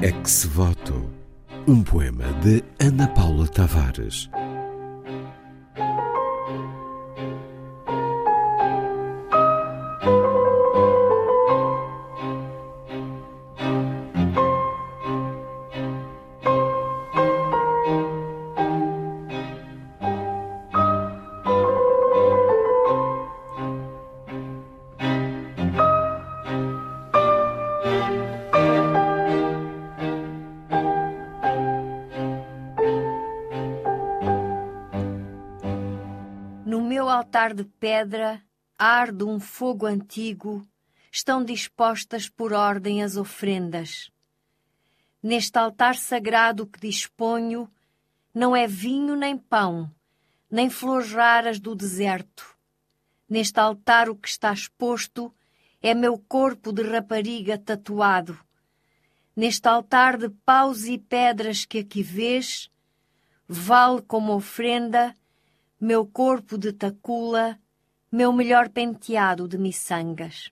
Ex Voto, um poema de Ana Paula Tavares. Meu altar de pedra arde um fogo antigo, estão dispostas por ordem as ofrendas. Neste altar sagrado que disponho, não é vinho nem pão, nem flores raras do deserto. Neste altar o que está exposto é meu corpo de rapariga tatuado. Neste altar de paus e pedras que aqui vês, vale como ofrenda meu corpo de tacula, meu melhor penteado de miçangas.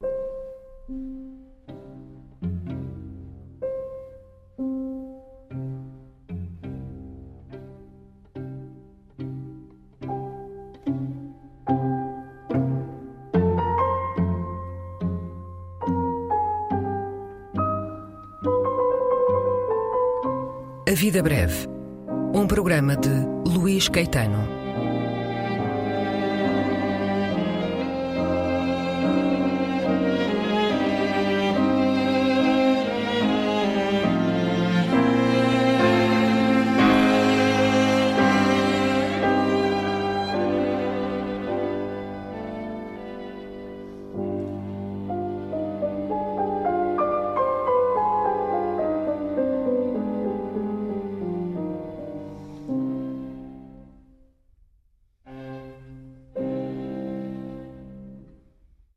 A vida breve. Um programa de Luís Caetano.